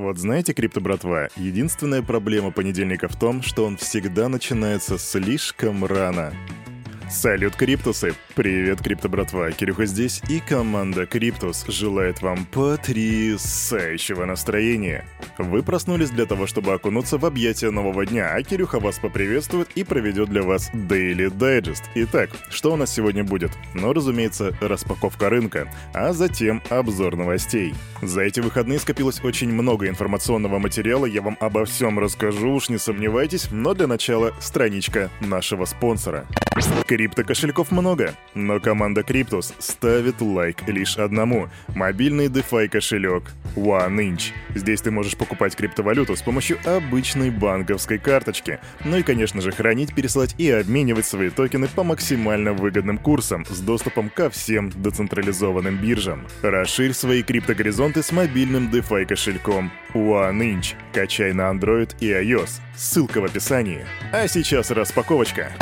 Вот знаете, крипто братва, единственная проблема понедельника в том, что он всегда начинается слишком рано. Салют, Криптусы! Привет, Крипто братва, Кирюха здесь, и команда Криптус желает вам потрясающего настроения. Вы проснулись для того, чтобы окунуться в объятия нового дня, а Кирюха вас поприветствует и проведет для вас Daily Digest. Итак, что у нас сегодня будет? Ну, разумеется, распаковка рынка, а затем обзор новостей. За эти выходные скопилось очень много информационного материала, я вам обо всем расскажу, уж не сомневайтесь, но для начала страничка нашего спонсора. Крипто-кошельков много, но команда Криптус ставит лайк лишь одному – мобильный DeFi кошелек OneInch. Здесь ты можешь покупать криптовалюту с помощью обычной банковской карточки. Ну и, конечно же, хранить, пересылать и обменивать свои токены по максимально выгодным курсам с доступом ко всем децентрализованным биржам. Расширь свои криптогоризонты с мобильным DeFi кошельком OneInch. Качай на Android и iOS. Ссылка в описании. А сейчас распаковочка.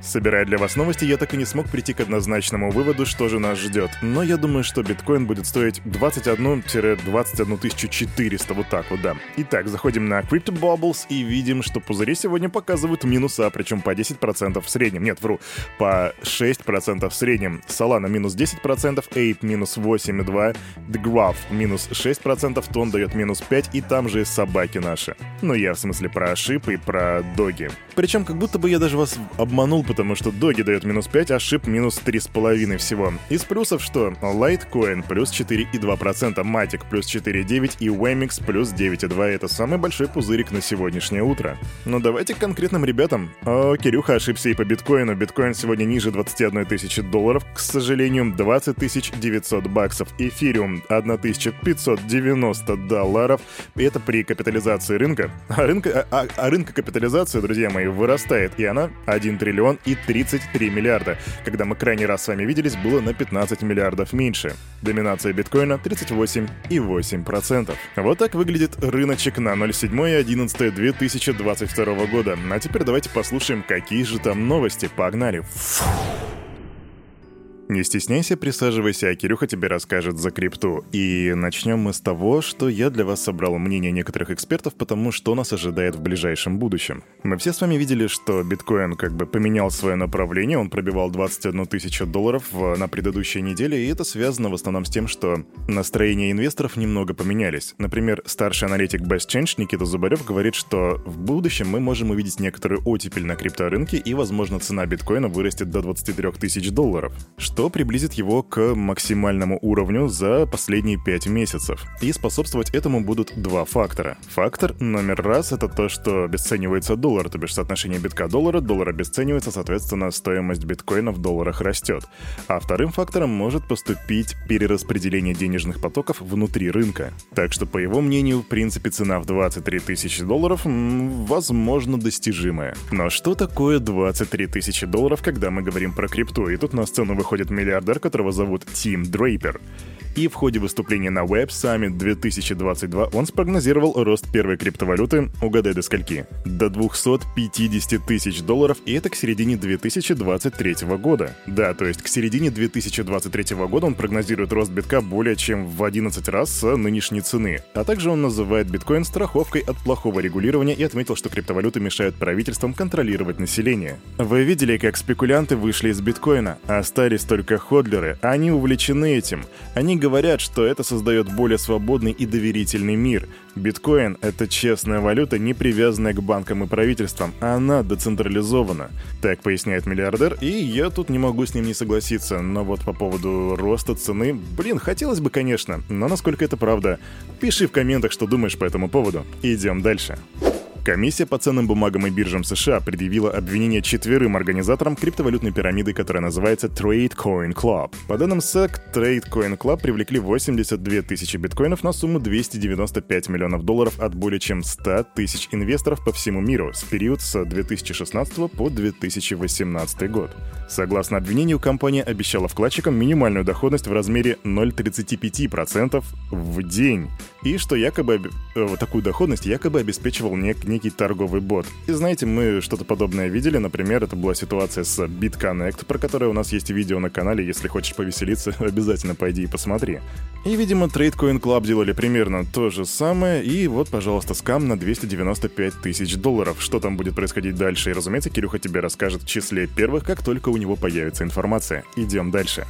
Собирая для вас новости, я так и не смог прийти к однозначному выводу, что же нас ждет. Но я думаю, что биткоин будет стоить 21-21 400, вот так вот, да. Итак, заходим на Crypto Bubbles и видим, что пузыри сегодня показывают минуса, причем по 10% в среднем. Нет, вру, по 6% в среднем. Solana минус 10%, Ape минус 8,2%, The Graph минус 6%, Тон дает минус 5%, и там же собаки наши. Ну, я в смысле про шип и про доги. Причем как будто бы я даже вас обманул, потому что доги дает минус 5, а шип минус 3,5 всего. Из плюсов что? Litecoin плюс 4,2%, Matic плюс 4,9 и Wemix плюс 9,2. Это самый большой пузырик на сегодняшнее утро. Но давайте к конкретным ребятам. О, Кирюха ошибся и по биткоину. Биткоин сегодня ниже 21 тысячи долларов, к сожалению, 20 900 баксов. Эфириум 1590 долларов. И это при капитализации рынка. А рынка, а, а, а рынка капитализации, друзья мои, вырастает. И она 1 триллион и 33 миллиарда. Когда мы крайний раз с вами виделись, было на 15 миллиардов меньше. Доминация биткоина 38,8%. Вот так выглядит рыночек на 07.11.2022 года. А теперь давайте послушаем, какие же там новости. Погнали! Фу. Не стесняйся, присаживайся, а Кирюха тебе расскажет за крипту. И начнем мы с того, что я для вас собрал мнение некоторых экспертов, потому что нас ожидает в ближайшем будущем. Мы все с вами видели, что биткоин как бы поменял свое направление, он пробивал 21 тысячу долларов на предыдущей неделе, и это связано в основном с тем, что настроения инвесторов немного поменялись. Например, старший аналитик Best Change Никита Зубарев говорит, что в будущем мы можем увидеть некоторую оттепель на крипторынке, и, возможно, цена биткоина вырастет до 23 тысяч долларов, что что приблизит его к максимальному уровню за последние 5 месяцев. И способствовать этому будут два фактора. Фактор номер раз — это то, что обесценивается доллар, то бишь соотношение битка-доллара, доллар обесценивается, соответственно, стоимость биткоина в долларах растет. А вторым фактором может поступить перераспределение денежных потоков внутри рынка. Так что, по его мнению, в принципе, цена в 23 тысячи долларов, возможно, достижимая. Но что такое 23 тысячи долларов, когда мы говорим про крипту? И тут на сцену выходит миллиардер, которого зовут Тим Дрейпер. И в ходе выступления на Web Summit 2022 он спрогнозировал рост первой криптовалюты, угадай до скольки, до 250 тысяч долларов, и это к середине 2023 года. Да, то есть к середине 2023 года он прогнозирует рост битка более чем в 11 раз с нынешней цены. А также он называет биткоин страховкой от плохого регулирования и отметил, что криптовалюты мешают правительствам контролировать население. Вы видели, как спекулянты вышли из биткоина, остались только ходлеры. Они увлечены этим. Они говорят, что это создает более свободный и доверительный мир. Биткоин — это честная валюта, не привязанная к банкам и правительствам, а она децентрализована. Так поясняет миллиардер, и я тут не могу с ним не согласиться. Но вот по поводу роста цены, блин, хотелось бы, конечно, но насколько это правда? Пиши в комментах, что думаешь по этому поводу. Идем дальше. Комиссия по ценным бумагам и биржам США предъявила обвинение четверым организаторам криптовалютной пирамиды, которая называется Trade Coin Club. По данным SEC, Trade Coin Club привлекли 82 тысячи биткоинов на сумму 295 миллионов долларов от более чем 100 тысяч инвесторов по всему миру с период с 2016 по 2018 год. Согласно обвинению, компания обещала вкладчикам минимальную доходность в размере 0,35% в день, и что якобы э, такую доходность якобы обеспечивал нек- некий торговый бот. И знаете, мы что-то подобное видели, например, это была ситуация с BitConnect, про которую у нас есть видео на канале, если хочешь повеселиться, обязательно пойди и посмотри. И, видимо, TradeCoin Club делали примерно то же самое, и вот, пожалуйста, скам на 295 тысяч долларов. Что там будет происходить дальше? И, разумеется, Кирюха тебе расскажет в числе первых, как только у него появится информация. Идем дальше.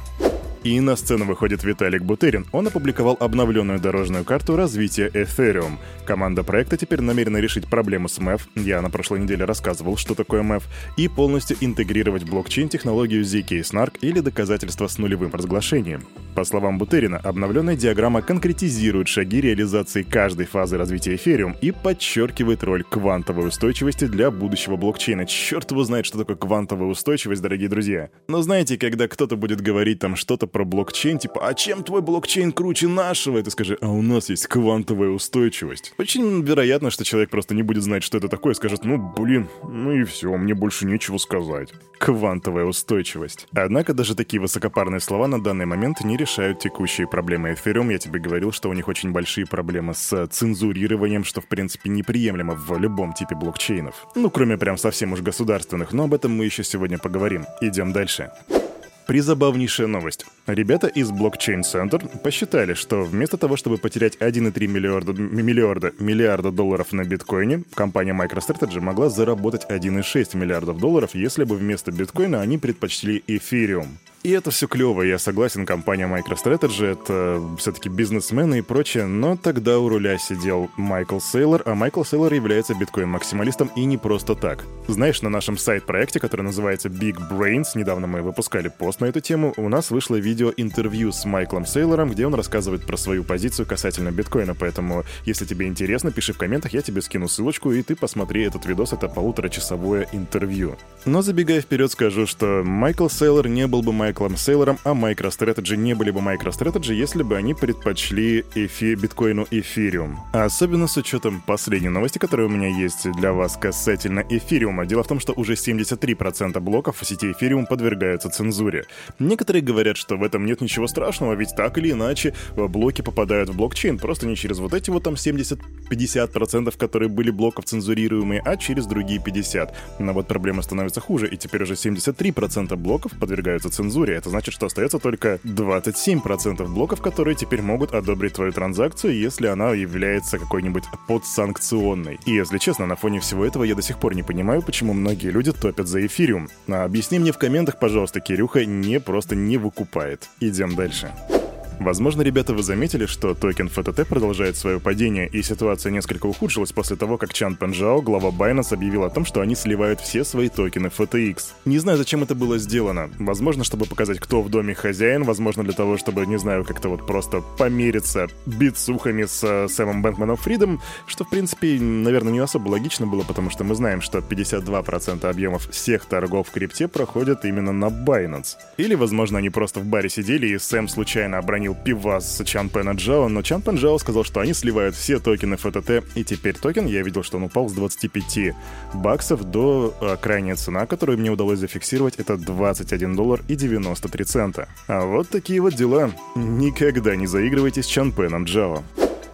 И на сцену выходит Виталик Бутерин. Он опубликовал обновленную дорожную карту развития Ethereum. Команда проекта теперь намерена решить проблему с MEF, я на прошлой неделе рассказывал, что такое MEF, и полностью интегрировать блокчейн технологию ZK Snark или доказательства с нулевым разглашением. По словам Бутерина, обновленная диаграмма конкретизирует шаги реализации каждой фазы развития Ethereum и подчеркивает роль квантовой устойчивости для будущего блокчейна. Черт его знает, что такое квантовая устойчивость, дорогие друзья. Но знаете, когда кто-то будет говорить там что-то про блокчейн, типа, а чем твой блокчейн круче нашего? И ты скажи, а у нас есть квантовая устойчивость. Очень вероятно, что человек просто не будет знать, что это такое, и скажет, ну, блин, ну и все, мне больше нечего сказать. Квантовая устойчивость. Однако даже такие высокопарные слова на данный момент не решают текущие проблемы Ethereum. Я тебе говорил, что у них очень большие проблемы с цензурированием, что в принципе неприемлемо в любом типе блокчейнов. Ну, кроме прям совсем уж государственных, но об этом мы еще сегодня поговорим. Идем дальше. Призабавнейшая новость. Ребята из Blockchain Center посчитали, что вместо того, чтобы потерять 1,3 миллиарда, миллиарда, миллиарда долларов на биткоине, компания MicroStrategy могла заработать 1,6 миллиардов долларов, если бы вместо биткоина они предпочли эфириум. И это все клево, я согласен, компания MicroStrategy — это все-таки бизнесмены и прочее, но тогда у руля сидел Майкл Сейлор, а Майкл Сейлор является биткоин-максималистом и не просто так. Знаешь, на нашем сайт-проекте, который называется Big Brains, недавно мы выпускали пост на эту тему, у нас вышло видео-интервью с Майклом Сейлором, где он рассказывает про свою позицию касательно биткоина, поэтому, если тебе интересно, пиши в комментах, я тебе скину ссылочку, и ты посмотри этот видос, это полуторачасовое интервью. Но забегая вперед, скажу, что Майкл Сейлор не был бы Майкл Майклом Сейлором, а MicroStrategy не были бы MicroStrategy, если бы они предпочли эфи, биткоину эфириум. Особенно с учетом последней новости, которая у меня есть для вас касательно эфириума. Дело в том, что уже 73% блоков в сети эфириум подвергаются цензуре. Некоторые говорят, что в этом нет ничего страшного, ведь так или иначе блоки попадают в блокчейн, просто не через вот эти вот там 70-50%, которые были блоков цензурируемые, а через другие 50. Но вот проблема становится хуже, и теперь уже 73% блоков подвергаются цензуре. Это значит, что остается только 27% блоков, которые теперь могут одобрить твою транзакцию, если она является какой-нибудь подсанкционной. И если честно, на фоне всего этого я до сих пор не понимаю, почему многие люди топят за эфириум. А объясни мне в комментах, пожалуйста, Кирюха не просто не выкупает. Идем дальше. Возможно, ребята, вы заметили, что токен FTT продолжает свое падение, и ситуация несколько ухудшилась после того, как Чан Пенжао, глава Binance, объявил о том, что они сливают все свои токены FTX. Не знаю, зачем это было сделано. Возможно, чтобы показать, кто в доме хозяин, возможно, для того, чтобы, не знаю, как-то вот просто помериться битсухами с э, Сэмом Бэнкманом Фридом, что, в принципе, наверное, не особо логично было, потому что мы знаем, что 52% объемов всех торгов в крипте проходят именно на Binance. Или, возможно, они просто в баре сидели, и Сэм случайно обронил сравнил пивас Чан Пена Джао, но Чан Пен Джао сказал, что они сливают все токены FTT, и теперь токен, я видел, что он упал с 25 баксов до а, крайняя цена, которую мне удалось зафиксировать, это 21 доллар и 93 цента. А вот такие вот дела. Никогда не заигрывайте с Чан Пеном Джао.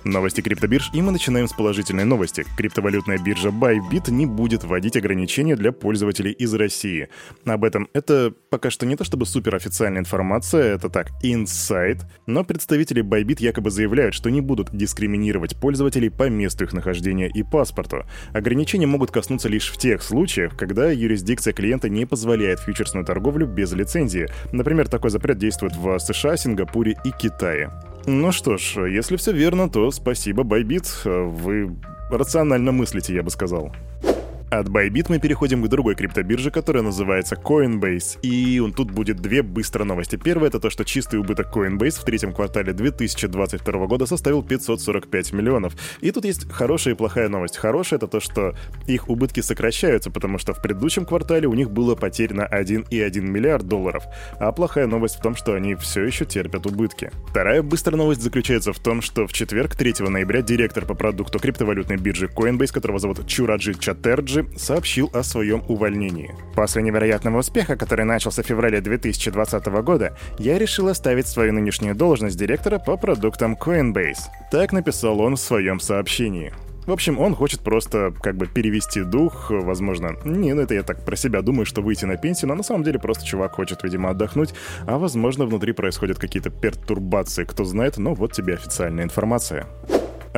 Новости криптобирж, и мы начинаем с положительной новости. Криптовалютная биржа Bybit не будет вводить ограничения для пользователей из России. Об этом это пока что не то чтобы суперофициальная информация, это так, инсайт, но представители Bybit якобы заявляют, что не будут дискриминировать пользователей по месту их нахождения и паспорту. Ограничения могут коснуться лишь в тех случаях, когда юрисдикция клиента не позволяет фьючерсную торговлю без лицензии. Например, такой запрет действует в США, Сингапуре и Китае. Ну что ж, если все верно, то спасибо, Байбит. Вы рационально мыслите, я бы сказал. От Bybit мы переходим к другой криптобирже, которая называется Coinbase. И тут будет две быстро новости. Первая это то, что чистый убыток Coinbase в третьем квартале 2022 года составил 545 миллионов. И тут есть хорошая и плохая новость. Хорошая это то, что их убытки сокращаются, потому что в предыдущем квартале у них было потеряно 1,1 миллиард долларов. А плохая новость в том, что они все еще терпят убытки. Вторая быстрая новость заключается в том, что в четверг, 3 ноября, директор по продукту криптовалютной биржи Coinbase, которого зовут Чураджи Чатерджи, также сообщил о своем увольнении. После невероятного успеха, который начался в феврале 2020 года, я решил оставить свою нынешнюю должность директора по продуктам Coinbase. Так написал он в своем сообщении. В общем, он хочет просто как бы перевести дух, возможно, не, ну это я так про себя думаю, что выйти на пенсию, но на самом деле просто чувак хочет, видимо, отдохнуть, а возможно внутри происходят какие-то пертурбации, кто знает, но вот тебе официальная информация.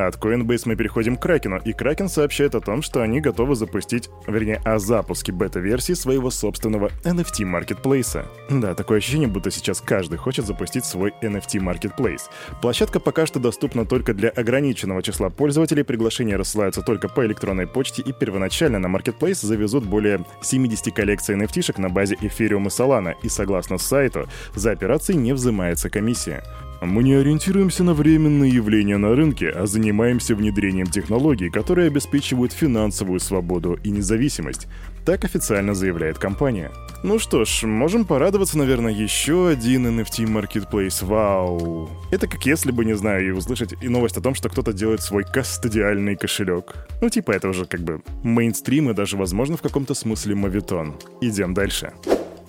От Coinbase мы переходим к Кракену, и Кракен сообщает о том, что они готовы запустить, вернее, о запуске бета-версии своего собственного NFT-маркетплейса. Да, такое ощущение, будто сейчас каждый хочет запустить свой NFT-маркетплейс. Площадка пока что доступна только для ограниченного числа пользователей, приглашения рассылаются только по электронной почте, и первоначально на маркетплейс завезут более 70 коллекций NFT-шек на базе Ethereum и Solana, и согласно сайту, за операции не взимается комиссия. Мы не ориентируемся на временные явления на рынке, а занимаемся внедрением технологий, которые обеспечивают финансовую свободу и независимость. Так официально заявляет компания. Ну что ж, можем порадоваться, наверное, еще один NFT Marketplace. Вау. Это как если бы, не знаю, и услышать и новость о том, что кто-то делает свой кастодиальный кошелек. Ну типа это уже как бы мейнстрим и даже, возможно, в каком-то смысле мавитон. Идем дальше.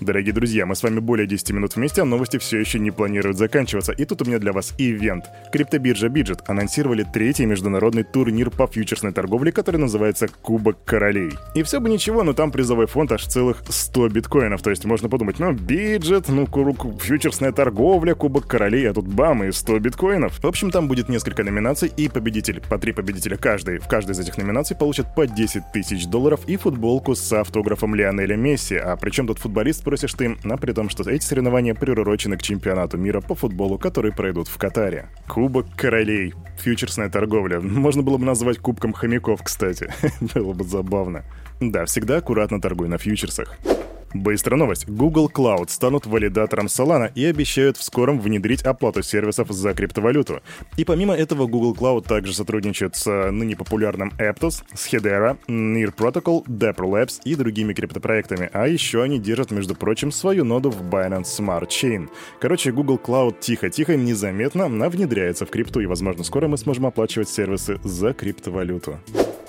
Дорогие друзья, мы с вами более 10 минут вместе, а новости все еще не планируют заканчиваться. И тут у меня для вас ивент. Криптобиржа Биджет анонсировали третий международный турнир по фьючерсной торговле, который называется Кубок Королей. И все бы ничего, но там призовой фонд аж целых 100 биткоинов. То есть можно подумать, ну, биджет, ну, фьючерсная торговля, Кубок Королей, а тут бам, и 100 биткоинов. В общем, там будет несколько номинаций, и победитель, по три победителя каждый, в каждой из этих номинаций получат по 10 тысяч долларов и футболку с автографом Лионеля Месси. А причем тут футболист спросишь ты, а при том, что эти соревнования приурочены к чемпионату мира по футболу, который пройдут в Катаре. Кубок королей. Фьючерсная торговля. Можно было бы назвать кубком хомяков, кстати. было бы забавно. Да, всегда аккуратно торгуй на фьючерсах. Быстрая новость. Google Cloud станут валидатором Solana и обещают в скором внедрить оплату сервисов за криптовалюту. И помимо этого, Google Cloud также сотрудничает с э, ныне популярным Aptos, с Hedera, Near Protocol, Dapper Labs и другими криптопроектами. А еще они держат, между прочим, свою ноду в Binance Smart Chain. Короче, Google Cloud тихо-тихо, незаметно, внедряется в крипту, и, возможно, скоро мы сможем оплачивать сервисы за криптовалюту.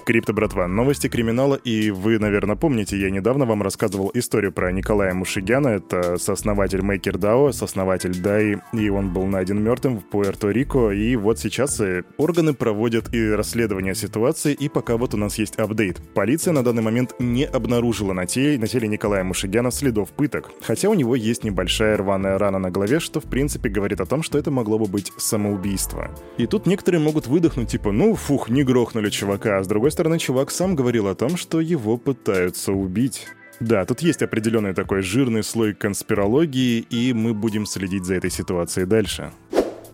Крипто, братва, новости криминала, и вы, наверное, помните, я недавно вам рассказывал историю про Николая Мушигяна, это сооснователь MakerDAO, сооснователь DAI, и он был найден мертвым в Пуэрто-Рико, и вот сейчас э, органы проводят и расследование ситуации, и пока вот у нас есть апдейт. Полиция на данный момент не обнаружила на теле, на теле Николая Мушигяна следов пыток, хотя у него есть небольшая рваная рана на голове, что в принципе говорит о том, что это могло бы быть самоубийство. И тут некоторые могут выдохнуть, типа, ну, фух, не грохнули чувака, а с другой другой стороны, чувак сам говорил о том, что его пытаются убить. Да, тут есть определенный такой жирный слой конспирологии, и мы будем следить за этой ситуацией дальше.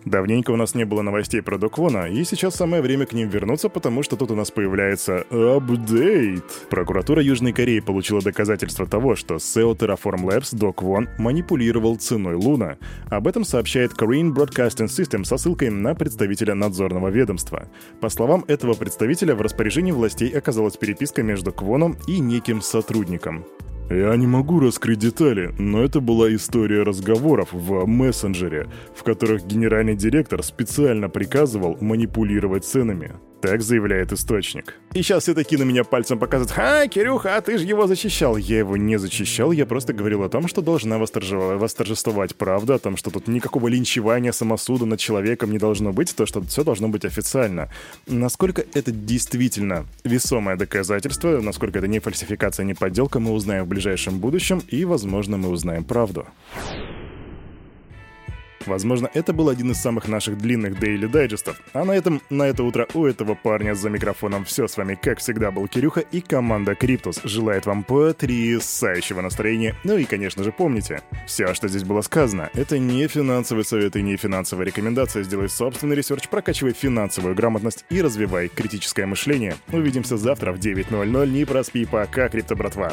Давненько у нас не было новостей про Доквона, и сейчас самое время к ним вернуться, потому что тут у нас появляется апдейт. Прокуратура Южной Кореи получила доказательство того, что SEO Terraform Labs Доквон манипулировал ценой Луна. Об этом сообщает Korean Broadcasting System со ссылкой на представителя надзорного ведомства. По словам этого представителя, в распоряжении властей оказалась переписка между Квоном и неким сотрудником. Я не могу раскрыть детали, но это была история разговоров в мессенджере, в которых генеральный директор специально приказывал манипулировать ценами. Так заявляет источник. И сейчас все такие на меня пальцем показывают. «Ха, Кирюха, а ты же его защищал!» Я его не защищал, я просто говорил о том, что должна восторжествовать, правда, о том, что тут никакого линчевания, самосуда над человеком не должно быть, то, что все должно быть официально. Насколько это действительно весомое доказательство, насколько это не фальсификация, не подделка, мы узнаем в ближайшем будущем, и, возможно, мы узнаем правду. Возможно, это был один из самых наших длинных daily дайджестов. А на этом, на это утро у этого парня за микрофоном все. С вами, как всегда, был Кирюха и команда Криптус. Желает вам потрясающего настроения. Ну и, конечно же, помните, все, что здесь было сказано, это не финансовый совет и не финансовая рекомендация. Сделай собственный research, прокачивай финансовую грамотность и развивай критическое мышление. Увидимся завтра в 9.00. Не проспи, пока, крипто братва.